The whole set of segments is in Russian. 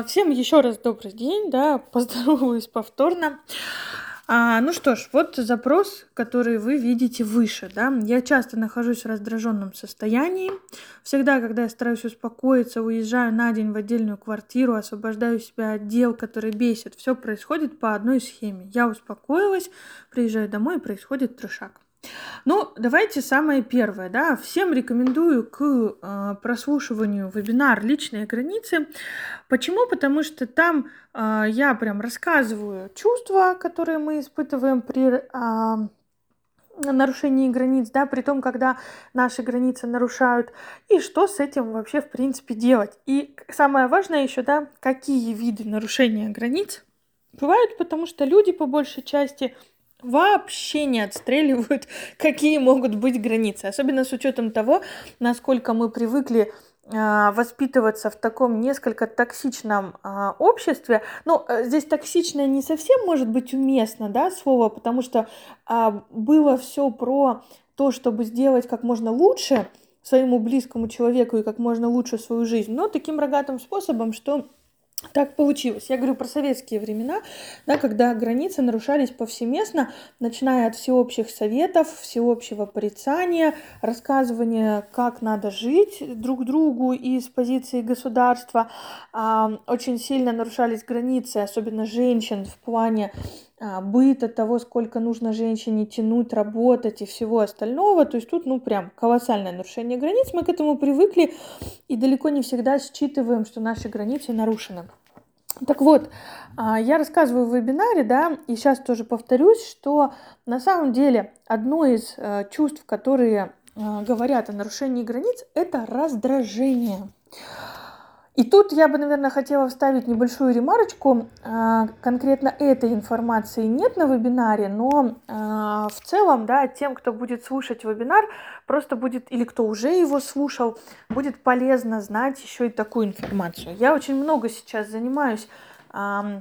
А, всем еще раз добрый день, да, поздороваюсь повторно. А, ну что ж, вот запрос, который вы видите выше, да. Я часто нахожусь в раздраженном состоянии. Всегда, когда я стараюсь успокоиться, уезжаю на день в отдельную квартиру, освобождаю себя от дел, которые бесят. Все происходит по одной схеме. Я успокоилась, приезжаю домой, и происходит трешак. Ну, давайте самое первое, да, всем рекомендую к э, прослушиванию вебинар «Личные границы». Почему? Потому что там э, я прям рассказываю чувства, которые мы испытываем при э, нарушении границ, да, при том, когда наши границы нарушают, и что с этим вообще, в принципе, делать. И самое важное еще, да, какие виды нарушения границ бывают, потому что люди, по большей части, вообще не отстреливают, какие могут быть границы. Особенно с учетом того, насколько мы привыкли а, воспитываться в таком несколько токсичном а, обществе. Ну, э, здесь токсичное не совсем может быть уместно, да, слово, потому что а, было все про то, чтобы сделать как можно лучше своему близкому человеку и как можно лучше свою жизнь, но таким рогатым способом, что так получилось. Я говорю про советские времена, да, когда границы нарушались повсеместно, начиная от всеобщих советов, всеобщего порицания, рассказывания, как надо жить друг другу из позиции государства. Очень сильно нарушались границы, особенно женщин в плане быта, того, сколько нужно женщине тянуть, работать и всего остального. То есть тут, ну, прям колоссальное нарушение границ. Мы к этому привыкли и далеко не всегда считываем, что наши границы нарушены. Так вот, а, я рассказываю в вебинаре, да, и сейчас тоже повторюсь, что на самом деле одно из э, чувств, которые э, говорят о нарушении границ, это раздражение. И тут я бы, наверное, хотела вставить небольшую ремарочку. А, конкретно этой информации нет на вебинаре, но а, в целом, да, тем, кто будет слушать вебинар, просто будет, или кто уже его слушал, будет полезно знать еще и такую информацию. Я очень много сейчас занимаюсь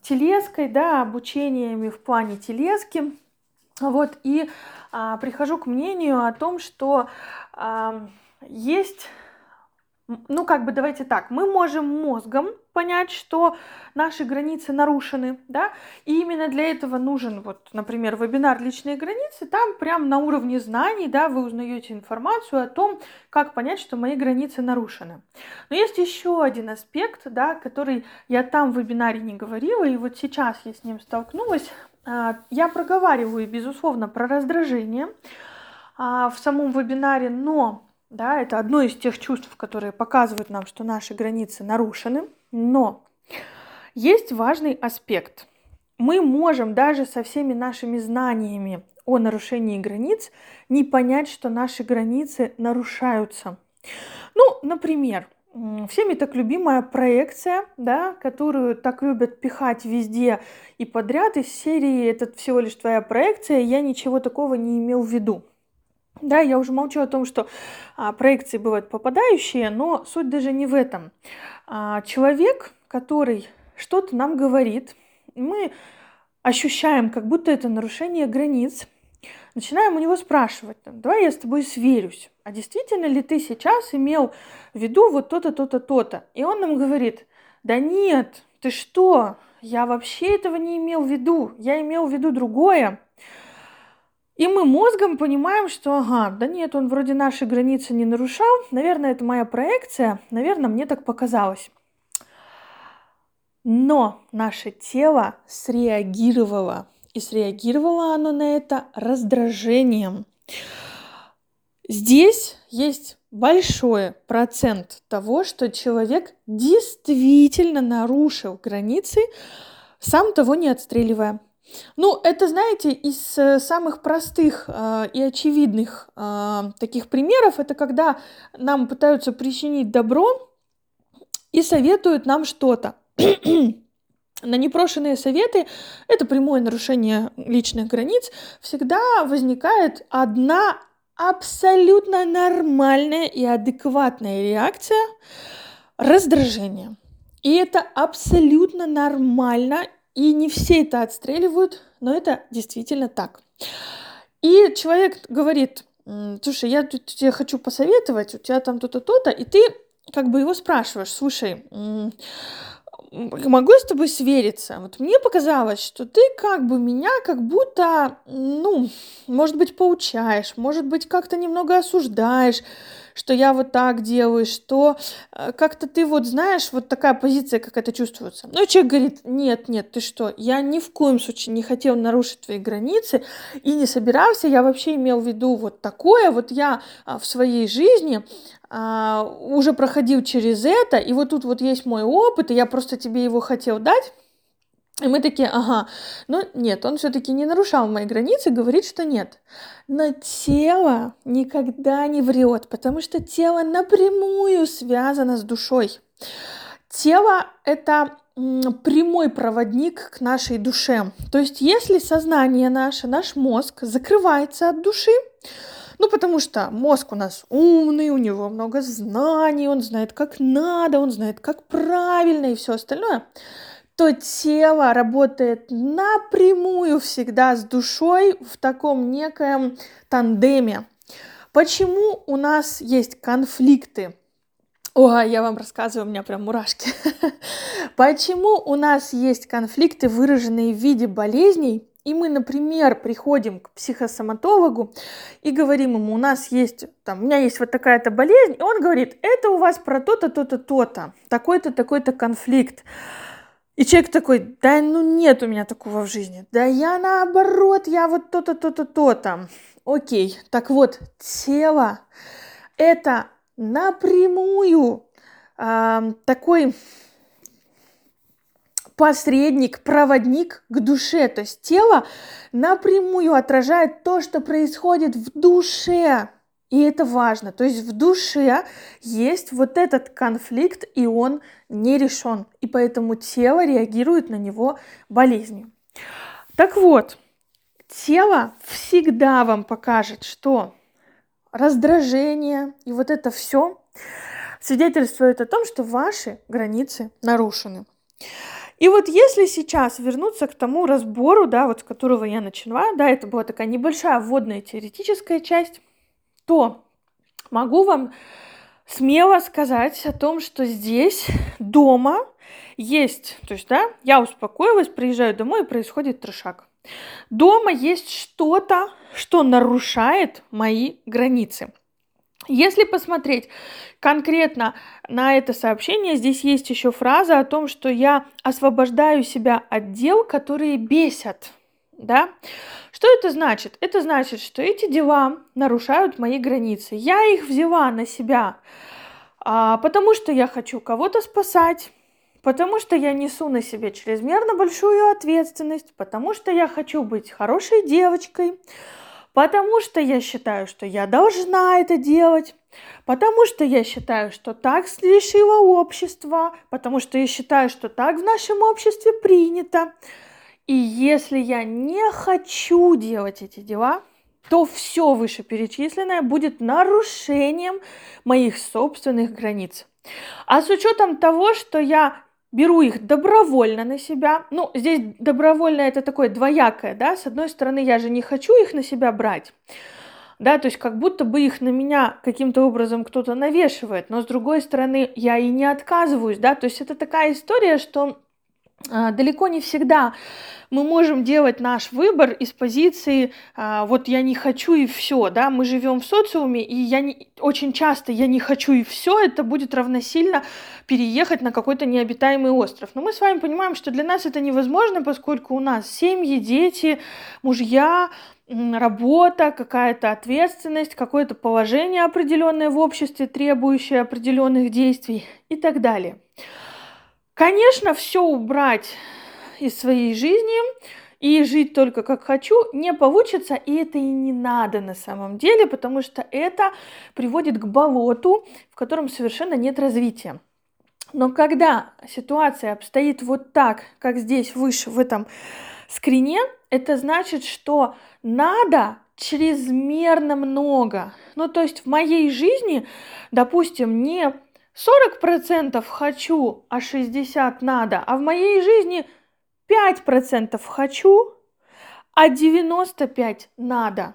телеской, да, обучениями в плане телески. Вот, и а, прихожу к мнению о том, что есть ну, как бы давайте так, мы можем мозгом понять, что наши границы нарушены, да, и именно для этого нужен, вот, например, вебинар «Личные границы», там прям на уровне знаний, да, вы узнаете информацию о том, как понять, что мои границы нарушены. Но есть еще один аспект, да, который я там в вебинаре не говорила, и вот сейчас я с ним столкнулась. А, я проговариваю, безусловно, про раздражение а, в самом вебинаре, но да, это одно из тех чувств, которые показывают нам, что наши границы нарушены. Но есть важный аспект. Мы можем даже со всеми нашими знаниями о нарушении границ не понять, что наши границы нарушаются. Ну, например, всеми так любимая проекция, да, которую так любят пихать везде и подряд из серии «Это всего лишь твоя проекция, я ничего такого не имел в виду». Да, я уже молчу о том, что а, проекции бывают попадающие, но суть даже не в этом. А, человек, который что-то нам говорит, мы ощущаем, как будто это нарушение границ, начинаем у него спрашивать, давай я с тобой сверюсь, а действительно ли ты сейчас имел в виду вот то-то, то-то, то-то? И он нам говорит, да нет, ты что, я вообще этого не имел в виду, я имел в виду другое. И мы мозгом понимаем, что, ага, да нет, он вроде наши границы не нарушал, наверное, это моя проекция, наверное, мне так показалось. Но наше тело среагировало, и среагировало оно на это раздражением. Здесь есть большой процент того, что человек действительно нарушил границы, сам того не отстреливая. Ну, это, знаете, из э, самых простых э, и очевидных э, таких примеров, это когда нам пытаются причинить добро и советуют нам что-то. На непрошенные советы, это прямое нарушение личных границ, всегда возникает одна абсолютно нормальная и адекватная реакция – раздражение. И это абсолютно нормально и не все это отстреливают, но это действительно так. И человек говорит, слушай, я тут тебе хочу посоветовать, у тебя там то-то, то-то, и ты как бы его спрашиваешь, слушай, могу с тобой свериться. Вот мне показалось, что ты как бы меня как будто, ну, может быть, поучаешь, может быть, как-то немного осуждаешь, что я вот так делаю, что э, как-то ты вот знаешь, вот такая позиция какая-то чувствуется. Но человек говорит, нет, нет, ты что, я ни в коем случае не хотел нарушить твои границы и не собирался, я вообще имел в виду вот такое, вот я а, в своей жизни а, уже проходил через это, и вот тут вот есть мой опыт, и я просто тебе его хотел дать, и мы такие, ага, ну нет, он все-таки не нарушал мои границы, говорит, что нет. Но тело никогда не врет, потому что тело напрямую связано с душой. Тело — это прямой проводник к нашей душе. То есть если сознание наше, наш мозг закрывается от души, ну, потому что мозг у нас умный, у него много знаний, он знает, как надо, он знает, как правильно и все остальное — то тело работает напрямую всегда с душой в таком некоем тандеме. Почему у нас есть конфликты? Ой, я вам рассказываю, у меня прям мурашки. Почему у нас есть конфликты, выраженные в виде болезней, и мы, например, приходим к психосоматологу и говорим ему, у нас есть, там, у меня есть вот такая-то болезнь, и он говорит, это у вас про то-то, то-то, то-то, такой-то, такой-то конфликт. И человек такой, да ну нет у меня такого в жизни. Да я наоборот, я вот то-то, то-то, то-то. Окей, так вот, тело – это напрямую э, такой посредник, проводник к душе. То есть тело напрямую отражает то, что происходит в душе. И это важно. То есть в душе есть вот этот конфликт, и он не решен. И поэтому тело реагирует на него болезнью. Так вот, тело всегда вам покажет, что раздражение и вот это все свидетельствует о том, что ваши границы нарушены. И вот если сейчас вернуться к тому разбору, да, вот с которого я начала, да, это была такая небольшая вводная теоретическая часть, то могу вам смело сказать о том, что здесь дома есть, то есть, да, я успокоилась, приезжаю домой и происходит трешак. Дома есть что-то, что нарушает мои границы. Если посмотреть конкретно на это сообщение, здесь есть еще фраза о том, что я освобождаю себя от дел, которые бесят да? Что это значит? Это значит, что эти дела нарушают мои границы. Я их взяла на себя, а, потому что я хочу кого-то спасать, потому что я несу на себе чрезмерно большую ответственность, потому что я хочу быть хорошей девочкой, потому что я считаю, что я должна это делать, потому что я считаю, что так решило общество, потому что я считаю, что так в нашем обществе принято. И если я не хочу делать эти дела, то все вышеперечисленное будет нарушением моих собственных границ. А с учетом того, что я беру их добровольно на себя, ну, здесь добровольно это такое двоякое, да, с одной стороны, я же не хочу их на себя брать, да, то есть как будто бы их на меня каким-то образом кто-то навешивает, но с другой стороны, я и не отказываюсь, да, то есть это такая история, что далеко не всегда мы можем делать наш выбор из позиции а, вот я не хочу и все, да, мы живем в социуме, и я не, очень часто я не хочу и все, это будет равносильно переехать на какой-то необитаемый остров. Но мы с вами понимаем, что для нас это невозможно, поскольку у нас семьи, дети, мужья, работа, какая-то ответственность, какое-то положение определенное в обществе, требующее определенных действий и так далее. Конечно, все убрать из своей жизни и жить только как хочу не получится, и это и не надо на самом деле, потому что это приводит к болоту, в котором совершенно нет развития. Но когда ситуация обстоит вот так, как здесь выше в этом скрине, это значит, что надо чрезмерно много. Ну, то есть в моей жизни, допустим, не 40% хочу, а 60% надо, а в моей жизни 5% хочу, а 95% надо.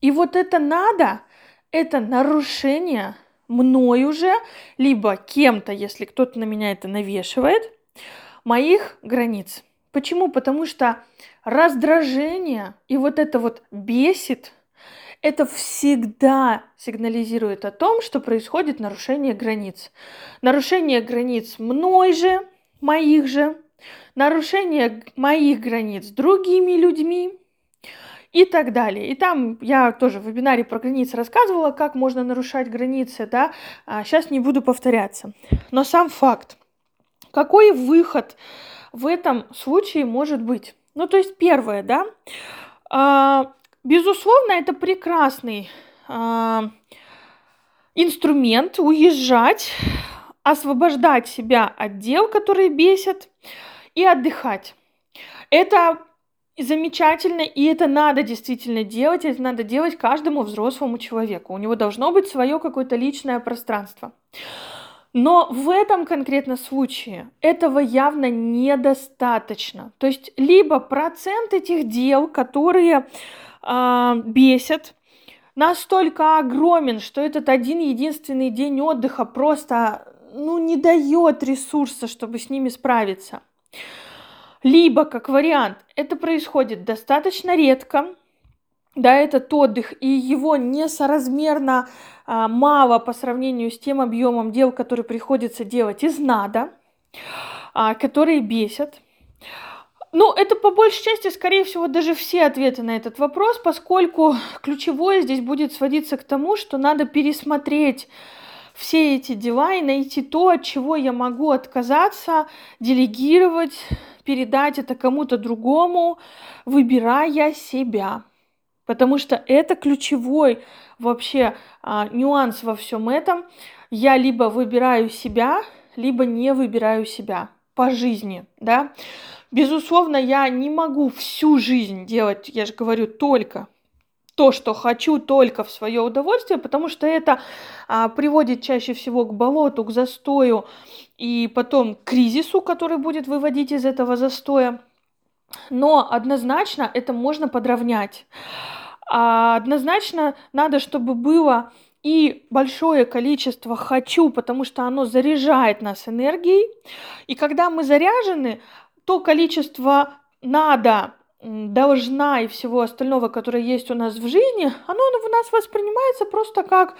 И вот это надо, это нарушение мной уже, либо кем-то, если кто-то на меня это навешивает, моих границ. Почему? Потому что раздражение и вот это вот бесит, это всегда сигнализирует о том, что происходит нарушение границ. Нарушение границ мной же, моих же, нарушение моих границ другими людьми и так далее. И там я тоже в вебинаре про границы рассказывала, как можно нарушать границы, да, а сейчас не буду повторяться. Но сам факт, какой выход в этом случае может быть? Ну, то есть первое, да, а, безусловно, это прекрасный а, инструмент уезжать, освобождать себя от дел, которые бесят, и отдыхать. Это замечательно, и это надо действительно делать, это надо делать каждому взрослому человеку. У него должно быть свое какое-то личное пространство. Но в этом конкретном случае этого явно недостаточно. То есть либо процент этих дел, которые э, бесят, настолько огромен, что этот один единственный день отдыха просто ну, не дает ресурса, чтобы с ними справиться. Либо, как вариант, это происходит достаточно редко, да, этот отдых, и его несоразмерно а, мало по сравнению с тем объемом дел, которые приходится делать из надо, а, которые бесят. Ну, это по большей части, скорее всего, даже все ответы на этот вопрос, поскольку ключевое здесь будет сводиться к тому, что надо пересмотреть все эти дела и найти то, от чего я могу отказаться, делегировать, передать это кому-то другому, выбирая себя. Потому что это ключевой вообще а, нюанс во всем этом. Я либо выбираю себя, либо не выбираю себя по жизни, да. Безусловно, я не могу всю жизнь делать, я же говорю, только то, что хочу только в свое удовольствие, потому что это а, приводит чаще всего к болоту, к застою и потом к кризису, который будет выводить из этого застоя. Но однозначно это можно подровнять. А однозначно надо, чтобы было и большое количество хочу, потому что оно заряжает нас энергией. И когда мы заряжены, то количество надо должна и всего остального, которое есть у нас в жизни, оно у нас воспринимается просто как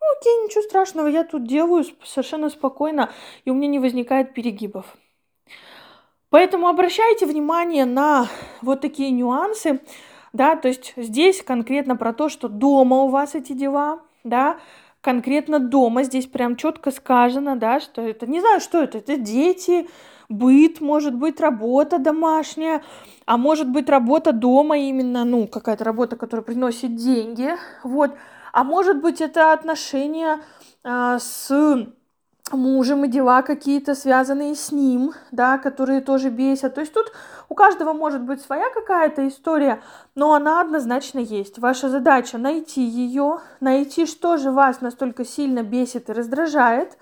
ну, окей, ничего страшного, я тут делаю совершенно спокойно, и у меня не возникает перегибов. Поэтому обращайте внимание на вот такие нюансы, да, то есть здесь конкретно про то, что дома у вас эти дела, да, конкретно дома здесь прям четко сказано, да, что это, не знаю, что это, это дети, быт, может быть, работа домашняя, а может быть, работа дома именно, ну, какая-то работа, которая приносит деньги, вот, а может быть, это отношения а, с мужем и дела какие-то связанные с ним, да, которые тоже бесят. То есть тут у каждого может быть своя какая-то история, но она однозначно есть. Ваша задача найти ее, найти, что же вас настолько сильно бесит и раздражает,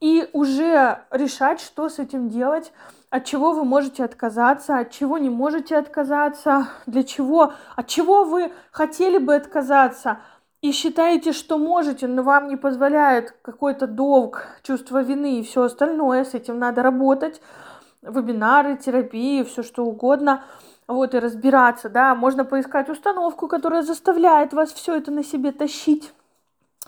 и уже решать, что с этим делать, от чего вы можете отказаться, от чего не можете отказаться, для чего, от чего вы хотели бы отказаться, и считаете, что можете, но вам не позволяет какой-то долг, чувство вины и все остальное, с этим надо работать, вебинары, терапии, все что угодно, вот, и разбираться, да, можно поискать установку, которая заставляет вас все это на себе тащить,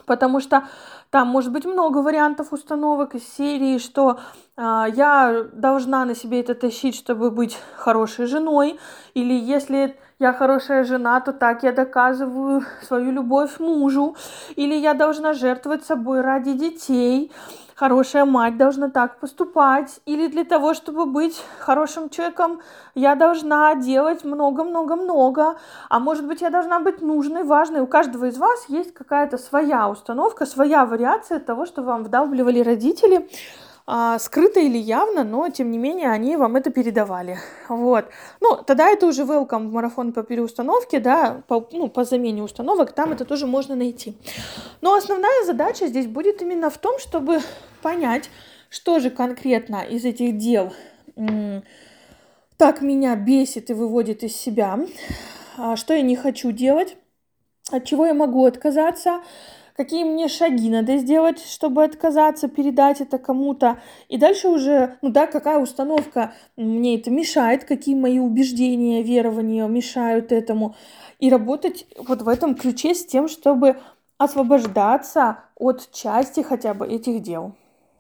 потому что там может быть много вариантов установок из серии, что э, я должна на себе это тащить, чтобы быть хорошей женой, или если я хорошая жена, то так я доказываю свою любовь мужу, или я должна жертвовать собой ради детей, хорошая мать должна так поступать, или для того, чтобы быть хорошим человеком, я должна делать много-много-много, а может быть, я должна быть нужной, важной. У каждого из вас есть какая-то своя установка, своя вариация того, что вам вдалбливали родители, скрыто или явно, но тем не менее они вам это передавали. Вот. Ну, тогда это уже welcome в марафон по переустановке, да, по, ну, по замене установок, там это тоже можно найти. Но основная задача здесь будет именно в том, чтобы понять, что же конкретно из этих дел так меня бесит и выводит из себя, а, что я не хочу делать, от чего я могу отказаться, какие мне шаги надо сделать, чтобы отказаться, передать это кому-то. И дальше уже, ну да, какая установка мне это мешает, какие мои убеждения, верования мешают этому. И работать вот в этом ключе с тем, чтобы освобождаться от части хотя бы этих дел.